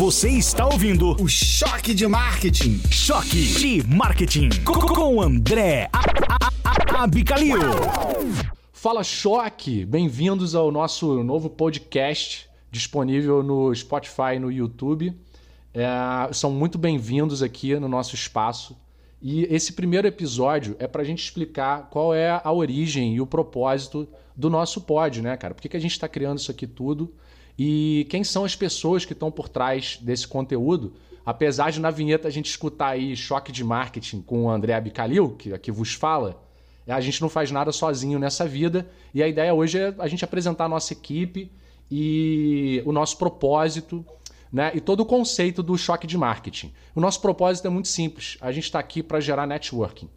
Você está ouvindo o Choque de Marketing. Choque de Marketing com André Abicalil. Fala Choque, bem-vindos ao nosso novo podcast disponível no Spotify e no YouTube. É, são muito bem-vindos aqui no nosso espaço. E esse primeiro episódio é para a gente explicar qual é a origem e o propósito do nosso pod, né, cara? Por que, que a gente está criando isso aqui tudo? E quem são as pessoas que estão por trás desse conteúdo? Apesar de na vinheta a gente escutar aí choque de marketing com o André Abicalil, que aqui vos fala, a gente não faz nada sozinho nessa vida. E a ideia hoje é a gente apresentar a nossa equipe e o nosso propósito né? e todo o conceito do choque de marketing. O nosso propósito é muito simples: a gente está aqui para gerar networking.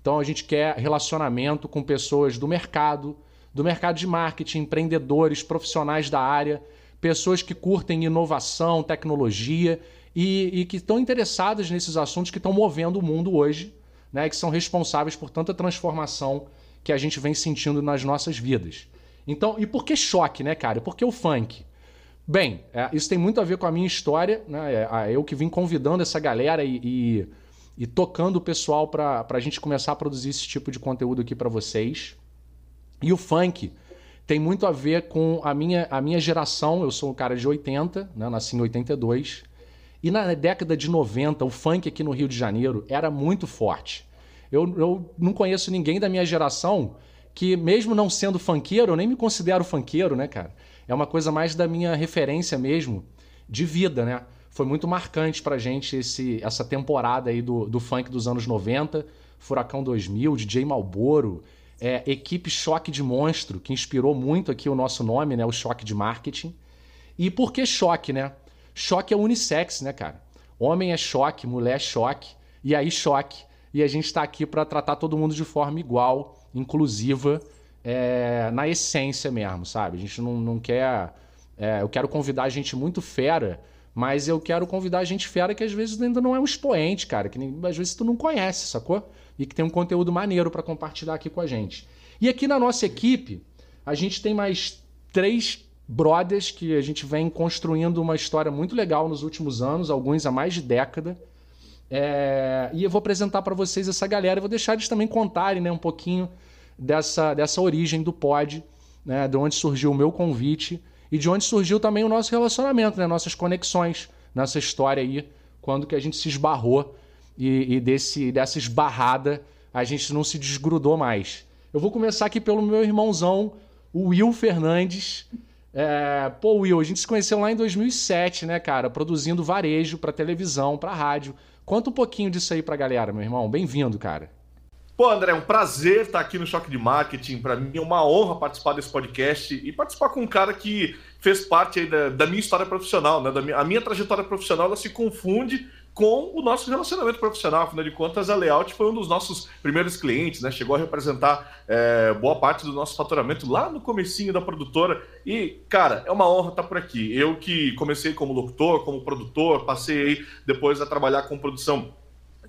Então a gente quer relacionamento com pessoas do mercado, do mercado de marketing, empreendedores, profissionais da área pessoas que curtem inovação, tecnologia e, e que estão interessadas nesses assuntos que estão movendo o mundo hoje, né, que são responsáveis por tanta transformação que a gente vem sentindo nas nossas vidas. Então, e por que choque, né, cara? Por que o funk? Bem, é, isso tem muito a ver com a minha história, né? É, eu que vim convidando essa galera e, e, e tocando o pessoal para a gente começar a produzir esse tipo de conteúdo aqui para vocês. E o funk, tem muito a ver com a minha, a minha geração. Eu sou um cara de 80, né? nasci em 82. E na década de 90, o funk aqui no Rio de Janeiro era muito forte. Eu, eu não conheço ninguém da minha geração que, mesmo não sendo funkeiro, eu nem me considero funkeiro, né, cara? É uma coisa mais da minha referência mesmo de vida, né? Foi muito marcante pra gente esse, essa temporada aí do, do funk dos anos 90, Furacão 2000, DJ Malboro, é, equipe Choque de Monstro, que inspirou muito aqui o nosso nome, né? O Choque de Marketing. E por que choque, né? Choque é unissex, né, cara? Homem é choque, mulher é choque, e aí choque. E a gente está aqui para tratar todo mundo de forma igual, inclusiva, é, na essência mesmo, sabe? A gente não, não quer. É, eu quero convidar gente muito fera, mas eu quero convidar a gente fera que às vezes ainda não é um expoente, cara, que às vezes tu não conhece, sacou? e que tem um conteúdo maneiro para compartilhar aqui com a gente. E aqui na nossa equipe, a gente tem mais três brothers que a gente vem construindo uma história muito legal nos últimos anos, alguns há mais de década. É... E eu vou apresentar para vocês essa galera e vou deixar eles também contarem né, um pouquinho dessa, dessa origem do pod, né, de onde surgiu o meu convite e de onde surgiu também o nosso relacionamento, né, nossas conexões nessa história aí, quando que a gente se esbarrou e, e desse, dessa esbarrada a gente não se desgrudou mais. Eu vou começar aqui pelo meu irmãozão, o Will Fernandes. É, pô, Will, a gente se conheceu lá em 2007, né, cara? Produzindo varejo para televisão, para rádio. Conta um pouquinho disso aí pra galera, meu irmão. Bem-vindo, cara. Pô, André, é um prazer estar aqui no Choque de Marketing. Para mim é uma honra participar desse podcast e participar com um cara que fez parte da, da, minha história profissional, né? Da minha, a minha trajetória profissional ela se confunde com o nosso relacionamento profissional. Afinal de contas, a Layout foi um dos nossos primeiros clientes, né? Chegou a representar é, boa parte do nosso faturamento lá no comecinho da produtora. E, cara, é uma honra estar por aqui. Eu que comecei como locutor, como produtor, passei aí depois a trabalhar com produção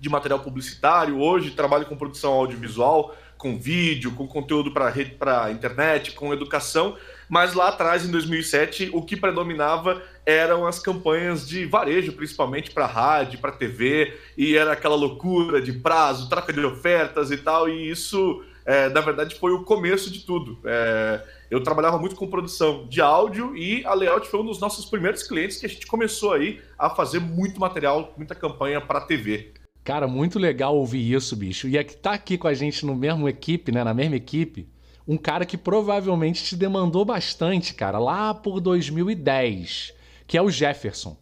de material publicitário, hoje trabalho com produção audiovisual, com vídeo, com conteúdo para internet, com educação mas lá atrás, em 2007, o que predominava eram as campanhas de varejo, principalmente para rádio, para TV, e era aquela loucura de prazo, troca de ofertas e tal, e isso, é, na verdade, foi o começo de tudo. É, eu trabalhava muito com produção de áudio e a Layout foi um dos nossos primeiros clientes que a gente começou aí a fazer muito material, muita campanha para TV. Cara, muito legal ouvir isso, bicho. E é que tá aqui com a gente no mesmo equipe, né, na mesma equipe, um cara que provavelmente te demandou bastante, cara, lá por 2010, que é o Jefferson.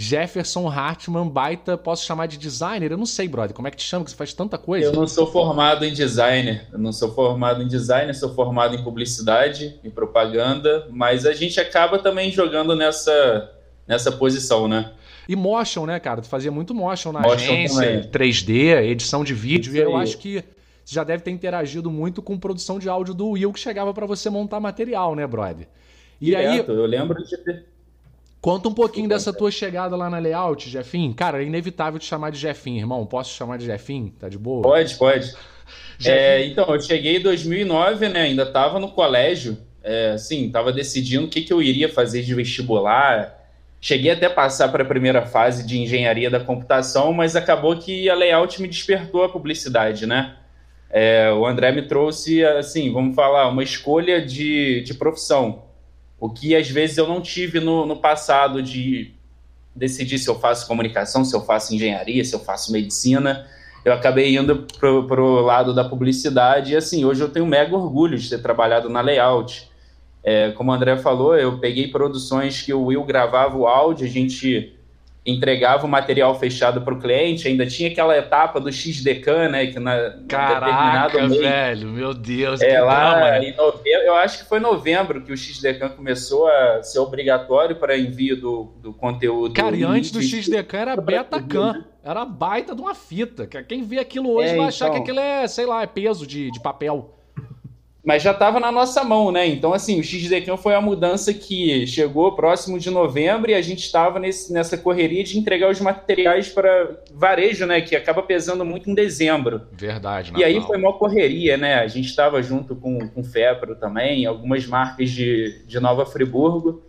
Jefferson Hartman, baita, posso chamar de designer? Eu não sei, brother, como é que te chama, que você faz tanta coisa? Eu não sou formado em designer, eu não sou formado em designer, sou formado em publicidade e propaganda, mas a gente acaba também jogando nessa, nessa posição, né? E motion, né, cara? Tu fazia muito motion na motion agência, também. 3D, edição de vídeo, e eu acho que você já deve ter interagido muito com produção de áudio do Will que chegava para você montar material, né, brother? E Direto, aí, eu lembro de. Conta um pouquinho dessa tua chegada lá na layout, Jefim. Cara, é inevitável te chamar de Jefim, irmão. Posso te chamar de Jefim? Tá de boa? Pode, pode. É, então, eu cheguei em 2009, né? Ainda tava no colégio. É, assim, tava decidindo o que, que eu iria fazer de vestibular. Cheguei até a passar para a primeira fase de engenharia da computação, mas acabou que a layout me despertou a publicidade, né? É, o André me trouxe, assim, vamos falar, uma escolha de, de profissão. O que às vezes eu não tive no, no passado de decidir se eu faço comunicação, se eu faço engenharia, se eu faço medicina. Eu acabei indo para o lado da publicidade e, assim, hoje eu tenho mega orgulho de ter trabalhado na layout. É, como o André falou, eu peguei produções que o Will gravava o áudio, a gente entregava o material fechado para o cliente, ainda tinha aquela etapa do XDK, né? Que na Caraca, mês, velho, meu Deus, é, lá drama. em novembro, eu acho que foi novembro que o XDK começou a ser obrigatório para envio do, do conteúdo. Cara, e antes do XDK era BetaCam, era baita de uma fita. Quem vê aquilo hoje é, vai achar então... que aquilo é, sei lá, é peso de, de papel mas já estava na nossa mão, né? Então, assim, o XDCAM foi a mudança que chegou próximo de novembro e a gente estava nessa correria de entregar os materiais para varejo, né? Que acaba pesando muito em dezembro. Verdade, Natal. E aí foi uma correria, né? A gente estava junto com, com Fepro também, algumas marcas de, de Nova Friburgo.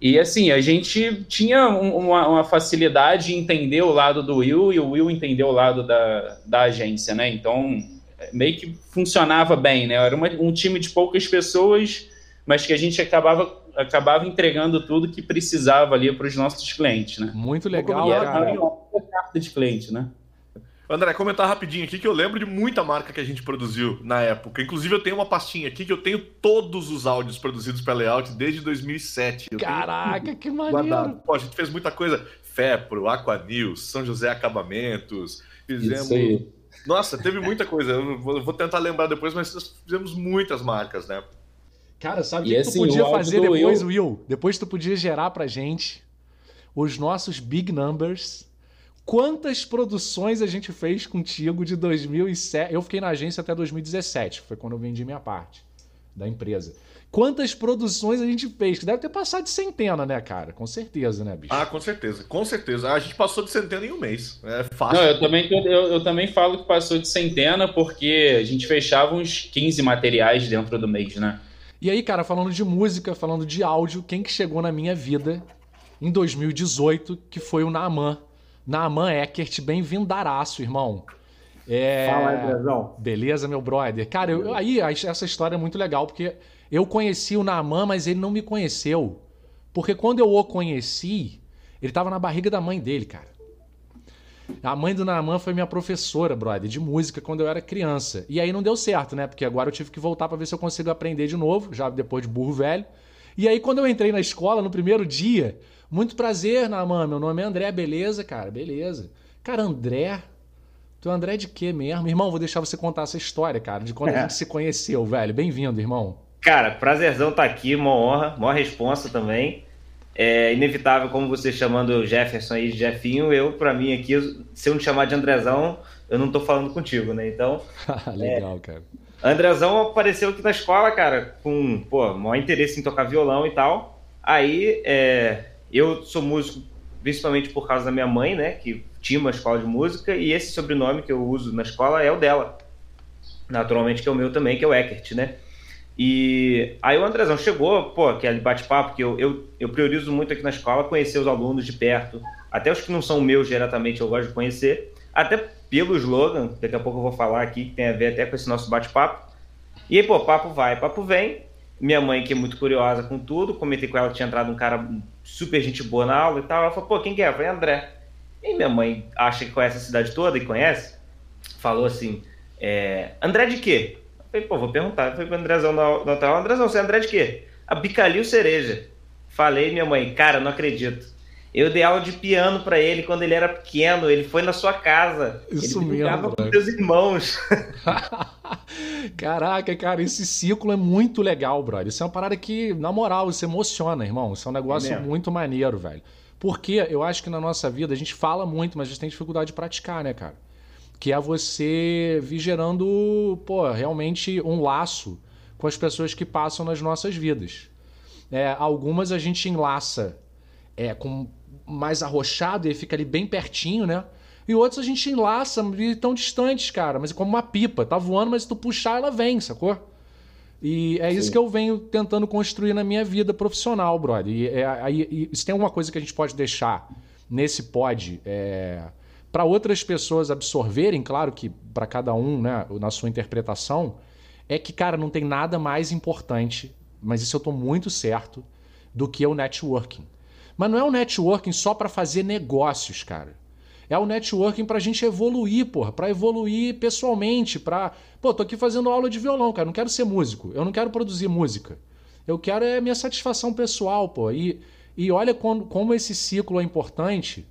E assim, a gente tinha uma, uma, facilidade em entender o lado do Will e o Will entender o lado da, da agência, né? Então meio que funcionava bem, né? Era uma, um time de poucas pessoas, mas que a gente acabava acabava entregando tudo que precisava ali para os nossos clientes, né? Muito legal, cara. Uma carta de cliente, né? André, comentar rapidinho aqui que eu lembro de muita marca que a gente produziu na época. Inclusive, eu tenho uma pastinha aqui que eu tenho todos os áudios produzidos pela Layout desde 2007. Eu Caraca, que maneiro! Pô, a gente fez muita coisa. FEPRO, Aquanews, São José Acabamentos, fizemos nossa, teve muita coisa. Eu vou tentar lembrar depois, mas nós fizemos muitas marcas, né? Cara, sabe o que, assim, tu podia fazer depois, Will? Will? Depois tu podia gerar pra gente os nossos big numbers. Quantas produções a gente fez contigo de 2007? Eu fiquei na agência até 2017, foi quando eu vendi minha parte da empresa quantas produções a gente fez. Que deve ter passado de centena, né, cara? Com certeza, né, bicho? Ah, com certeza, com certeza. A gente passou de centena em um mês. É fácil. Não, eu também, eu, eu também falo que passou de centena porque a gente fechava uns 15 materiais dentro do mês, né? E aí, cara, falando de música, falando de áudio, quem que chegou na minha vida em 2018, que foi o Naaman. Naaman Eckert, bem-vindaraço, irmão. É... Fala aí, Brezão. Beleza, meu brother. Cara, eu, aí essa história é muito legal, porque eu conheci o Naaman, mas ele não me conheceu. Porque quando eu o conheci, ele estava na barriga da mãe dele, cara. A mãe do Naaman foi minha professora, brother, de música quando eu era criança. E aí não deu certo, né? Porque agora eu tive que voltar para ver se eu consigo aprender de novo, já depois de burro velho. E aí quando eu entrei na escola, no primeiro dia, muito prazer, Naaman, meu nome é André, beleza, cara? Beleza. Cara, André? Tu é André de quê mesmo? Irmão, vou deixar você contar essa história, cara, de quando é. a gente se conheceu, velho. Bem-vindo, irmão. Cara, prazerzão estar tá aqui, uma honra, maior responsa também. É inevitável, como você chamando o Jefferson aí de Jefinho, eu, para mim aqui, se eu não chamar de Andrezão, eu não tô falando contigo, né? Então. Legal, é... cara. Andrezão apareceu aqui na escola, cara, com, pô, maior interesse em tocar violão e tal. Aí, é... eu sou músico principalmente por causa da minha mãe, né, que tinha uma escola de música, e esse sobrenome que eu uso na escola é o dela. Naturalmente que é o meu também, que é o Eckert, né? E aí o Andrezão chegou, pô, aquele bate-papo que eu, eu, eu priorizo muito aqui na escola, conhecer os alunos de perto, até os que não são meus diretamente, eu gosto de conhecer, até pelo slogan, daqui a pouco eu vou falar aqui, que tem a ver até com esse nosso bate-papo. E aí, pô, papo vai, papo vem. Minha mãe, que é muito curiosa com tudo, comentei com ela que tinha entrado um cara super gente boa na aula e tal. Ela falou, pô, quem que é? Eu falei, André. E minha mãe acha que conhece a cidade toda e conhece. Falou assim, é, André de quê? Falei, pô, vou perguntar. Falei pro Andrezão no hotel, Andrezão, você é André de quê? A Bicalil Cereja. Falei, minha mãe, cara, não acredito. Eu dei aula de piano para ele quando ele era pequeno, ele foi na sua casa. Isso ele mesmo. com seus irmãos. Caraca, cara, esse ciclo é muito legal, brother. Isso é uma parada que, na moral, isso emociona, irmão. Isso é um negócio é muito maneiro, velho. Porque eu acho que na nossa vida a gente fala muito, mas a gente tem dificuldade de praticar, né, cara? que é você vir gerando, pô, realmente um laço com as pessoas que passam nas nossas vidas. É, algumas a gente enlaça é, com mais arrochado e fica ali bem pertinho, né? E outros a gente enlaça e tão distantes, cara, mas é como uma pipa, tá voando, mas se tu puxar ela vem, sacou? E é isso Sim. que eu venho tentando construir na minha vida profissional, brother. E, é, aí, e se tem alguma coisa que a gente pode deixar nesse pod é, para outras pessoas absorverem, claro que para cada um, né, na sua interpretação, é que, cara, não tem nada mais importante, mas isso eu tô muito certo, do que o networking. Mas não é o networking só para fazer negócios, cara. É o networking pra gente evoluir, porra, pra evoluir pessoalmente, pra, pô, tô aqui fazendo aula de violão, cara, não quero ser músico, eu não quero produzir música. Eu quero é minha satisfação pessoal, pô. E, e olha como, como esse ciclo é importante.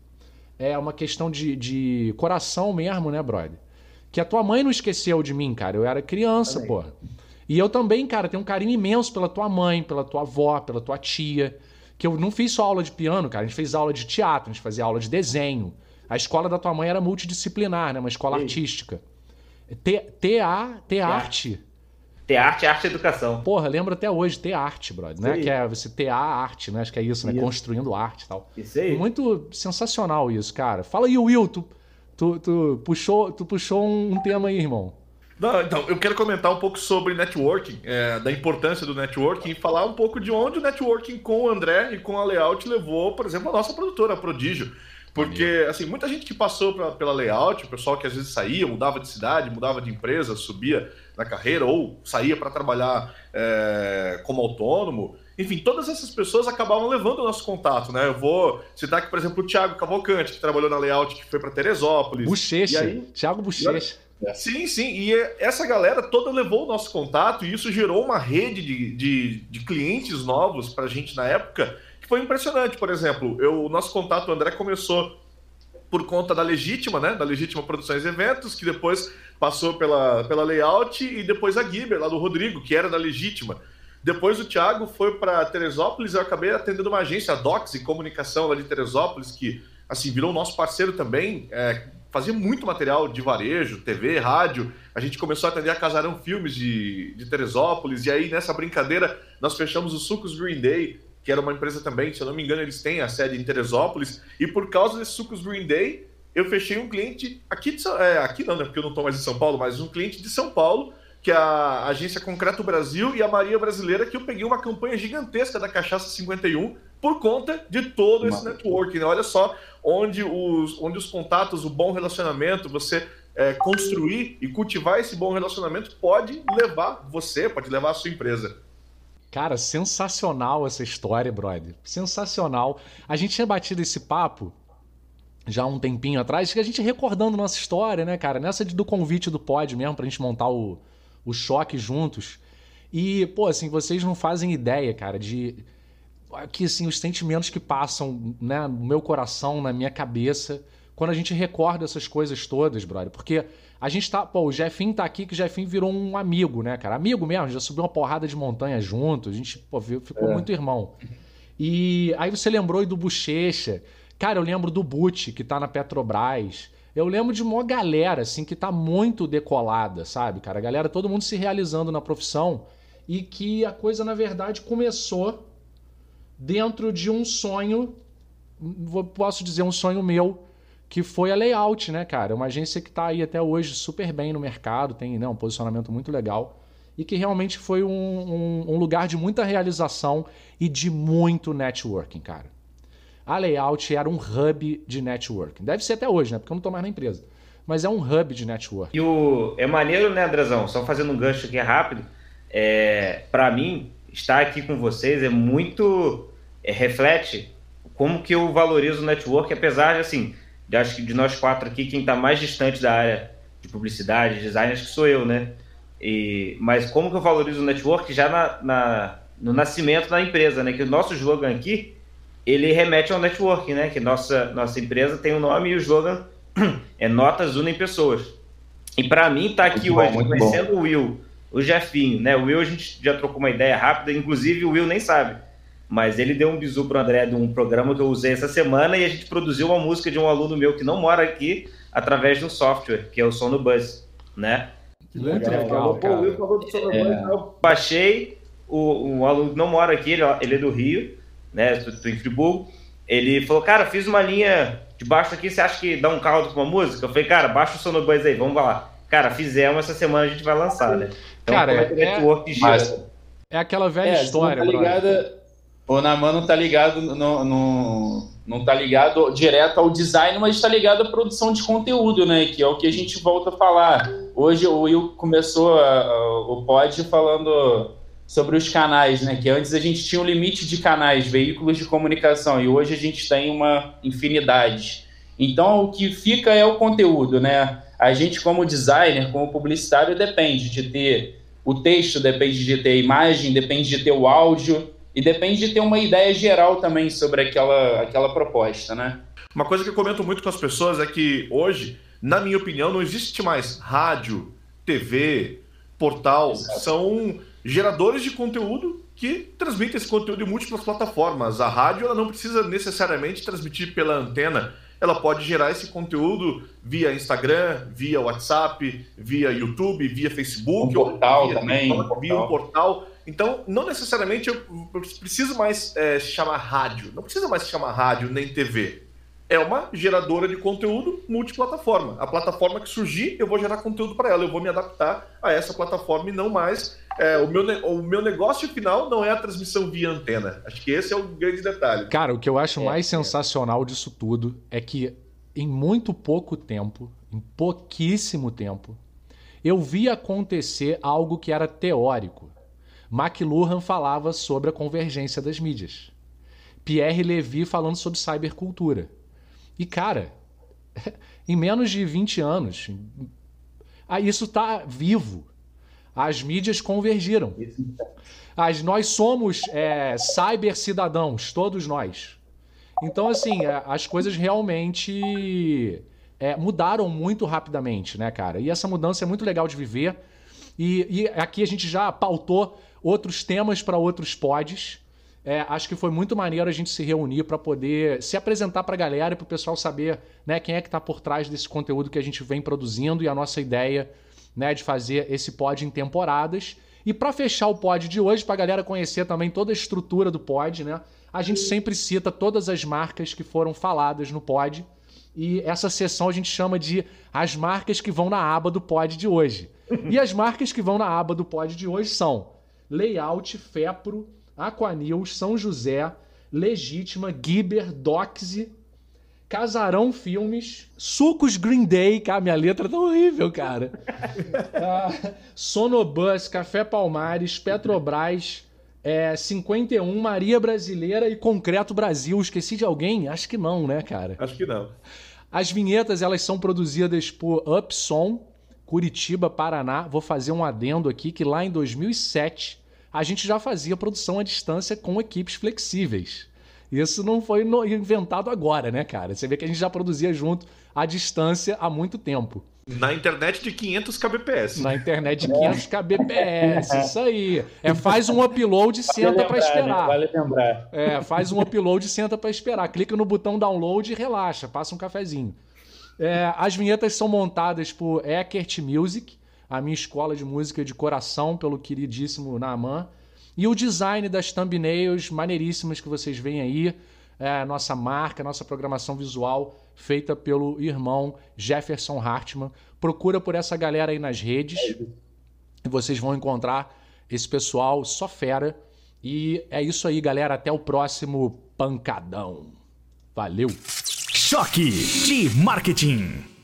É uma questão de, de coração mesmo, né, brother? Que a tua mãe não esqueceu de mim, cara. Eu era criança, porra. E eu também, cara, tenho um carinho imenso pela tua mãe, pela tua avó, pela tua tia. Que eu não fiz só aula de piano, cara. A gente fez aula de teatro, a gente fazia aula de desenho. A escola da tua mãe era multidisciplinar, né? Uma escola Sim. artística. T-A, T-Arte. Ter arte, arte e educação. Porra, lembro até hoje, T-Arte, brother. Né? Sim. Que é você ter a arte, né? Acho que é isso, né? Isso. Construindo arte e tal. Isso aí. Muito sensacional isso, cara. Fala aí, Will, tu, tu, tu puxou, tu puxou um tema aí, irmão. Não, então, eu quero comentar um pouco sobre networking, é, da importância do networking e falar um pouco de onde o networking com o André e com a Layout levou, por exemplo, a nossa produtora, a Prodígio. Porque, assim, muita gente que passou pra- pela Layout, o pessoal que às vezes saía, mudava de cidade, mudava de empresa, subia na carreira ou saía para trabalhar é, como autônomo, enfim, todas essas pessoas acabavam levando o nosso contato, né? Eu vou citar aqui, por exemplo, o Thiago Cavalcante, que trabalhou na Layout, que foi para Teresópolis. Bochecha. Aí- Thiago Bochecha. Sim, sim. E essa galera toda levou o nosso contato e isso gerou uma rede de, de, de clientes novos pra gente na época que foi impressionante. Por exemplo, eu, o nosso contato, o André, começou por conta da Legítima, né? Da Legítima Produções e Eventos, que depois passou pela, pela Layout e depois a Giber, lá do Rodrigo, que era da Legítima. Depois o Thiago foi para Teresópolis, eu acabei atendendo uma agência, a Docs e Comunicação lá de Teresópolis, que assim virou nosso parceiro também, é, fazia muito material de varejo, TV, rádio. A gente começou a atender a Casarão Filmes de, de Teresópolis, e aí nessa brincadeira nós fechamos o Sucos Green Day, que era uma empresa também, se eu não me engano, eles têm a sede em Teresópolis, e por causa desse Sucos Green Day, eu fechei um cliente aqui de é, aqui não, né, porque eu não estou mais em São Paulo, mas um cliente de São Paulo, que é a agência Concreto Brasil e a Maria Brasileira, que eu peguei uma campanha gigantesca da Cachaça 51 por conta de todo esse networking. né? Olha só onde os, onde os contatos, o bom relacionamento, você é, construir e cultivar esse bom relacionamento pode levar você, pode levar a sua empresa. Cara, sensacional essa história, brother. Sensacional. A gente tinha batido esse papo já há um tempinho atrás, que a gente recordando nossa história, né, cara? Nessa do convite do pod mesmo, pra gente montar o, o choque juntos. E, pô, assim, vocês não fazem ideia, cara, de que assim, os sentimentos que passam né, no meu coração, na minha cabeça, quando a gente recorda essas coisas todas, brother. Porque a gente tá. Pô, o Jefinho tá aqui, que o Jefinho virou um amigo, né, cara? Amigo mesmo, já subiu uma porrada de montanha junto, a gente pô, ficou muito irmão. E aí você lembrou aí do Bochecha. Cara, eu lembro do Butch, que tá na Petrobras. Eu lembro de uma galera, assim, que tá muito decolada, sabe, cara? A galera, todo mundo se realizando na profissão. E que a coisa, na verdade, começou dentro de um sonho, posso dizer um sonho meu, que foi a Layout, né, cara? Uma agência que tá aí até hoje super bem no mercado, tem né, um posicionamento muito legal. E que realmente foi um, um- um lugar de muita realização e de muito networking, cara. A Layout era um hub de networking. Deve ser até hoje, né? Porque eu não tô mais na empresa. Mas é um hub de networking. E o, é maneiro, né, Andrezão? Só fazendo um gancho aqui rápido. É, para mim, estar aqui com vocês é muito. é, reflete como que eu valorizo o network, apesar de, assim, de, acho que de nós quatro aqui, quem está mais distante da área de publicidade, design, acho que sou eu, né? E, mas como que eu valorizo o network já na, na- no nascimento da empresa, né? Que o nosso slogan aqui, ele remete ao network, né? Que nossa, nossa empresa tem um nome e o slogan é Notas Unem Pessoas. E para mim, tá aqui Muito bom, hoje, muito conhecendo o Will, o Jefinho, né? O Will, a gente já trocou uma ideia rápida, inclusive o Will nem sabe. Mas ele deu um bisu pro André de um programa que eu usei essa semana e a gente produziu uma música de um aluno meu que não mora aqui através de um software, que é o Sonobuzz, né? Muito Ele legal, pô, o Will falou do Sonobuzz, eu baixei, o, o aluno que não mora aqui, ele, ele é do Rio, né? Tô, tô em Friburgo. Ele falou, cara, fiz uma linha de baixo aqui, você acha que dá um caldo com uma música? Eu falei, cara, baixa o Sonobuzz aí, vamos lá. Cara, fizemos, essa semana a gente vai lançar, né? Então, Cara, é é- network gira? Mas, É aquela velha é, história, não tá ligada, o Naman não tá ligado no, no- não tá ligado direto ao design, mas está ligado à produção de conteúdo, né? Que é o que a gente volta a falar. Hoje o Will começou a- a- o pod falando sobre os canais, né? Que antes a gente tinha um limite de canais, veículos de comunicação, e hoje a gente tem uma infinidade. Então o que fica é o conteúdo, né? A gente, como designer, como publicitário, depende de ter o texto, depende de ter a imagem, depende de ter o áudio e depende de ter uma ideia geral também sobre aquela, aquela proposta, né? Uma coisa que eu comento muito com as pessoas é que hoje, na minha opinião, não existe mais rádio, TV, portal. Exato. São geradores de conteúdo que transmitem esse conteúdo em múltiplas plataformas. A rádio ela não precisa necessariamente transmitir pela antena. Ela pode gerar esse conteúdo via Instagram, via WhatsApp, via YouTube, via Facebook, Um portal via, também, um via um portal. portal. Então, não necessariamente eu preciso mais é, chamar rádio. Não precisa mais se chamar rádio nem TV é uma geradora de conteúdo multiplataforma. A plataforma que surgir, eu vou gerar conteúdo para ela, eu vou me adaptar a essa plataforma e não mais. é, o, meu, o meu negócio final não é a transmissão via antena. Acho que esse é o grande detalhe. Cara, o que eu acho É, mais é. sensacional disso tudo é que em muito pouco tempo, em pouquíssimo tempo, eu vi acontecer algo que era teórico. McLuhan falava sobre a convergência das mídias. Pierre Levy falando sobre cybercultura. E, cara, em menos de 20 anos, ah, isso tá vivo. As mídias convergiram. As, nós somos é, cyber-cidadãos, todos nós. Então, assim, é, as coisas realmente é, mudaram muito rapidamente, né, cara? E essa mudança é muito legal de viver. E, e aqui a gente já pautou outros temas para outros pods. É, acho que foi muito maneiro a gente se reunir para poder se apresentar para a galera e para o pessoal saber né, quem é que está por trás desse conteúdo que a gente vem produzindo e a nossa ideia né, de fazer esse pod em temporadas. E para fechar o pod de hoje, para a galera conhecer também toda a estrutura do pod, né, a gente sempre cita todas as marcas que foram faladas no pod. E essa sessão a gente chama de as marcas que vão na aba do pod de hoje. E as marcas que vão na aba do pod de hoje são Layout, Fepro, Aquanews, São José, Legítima, Giber, Doxy, Casarão Filmes, Sucos Green Day, cara, minha letra tá horrível, cara. Ah, Sonobus, Café Palmares, Petrobras, é, 51, Maria Brasileira e Concreto Brasil. Esqueci de alguém? Acho que não, né, cara? Acho que não. As vinhetas elas são produzidas por Upsom, Curitiba, Paraná. Vou fazer um adendo aqui que lá em 2007 a gente já fazia produção à distância com equipes flexíveis. Isso não foi no- inventado agora, né, cara? Você vê que a gente já produzia junto à distância há muito tempo. Na internet de 500 kbps. Na internet de 500 kbps, isso aí. É, faz um upload e senta Vale né? esperar. Vale lembrar. É, faz um upload e senta pra esperar. Clica no botão download e relaxa, passa um cafezinho. É, as vinhetas são montadas por Eckert Music, a minha escola de música de coração, pelo queridíssimo Naaman. E o design das thumbnails maneiríssimas que vocês veem aí, é, nossa marca, nossa programação visual, feita pelo irmão Jefferson Hartman. Procura por essa galera aí nas redes e vocês vão encontrar esse pessoal só fera. E é isso aí, galera. Até o próximo pancadão. Valeu! Choque de marketing.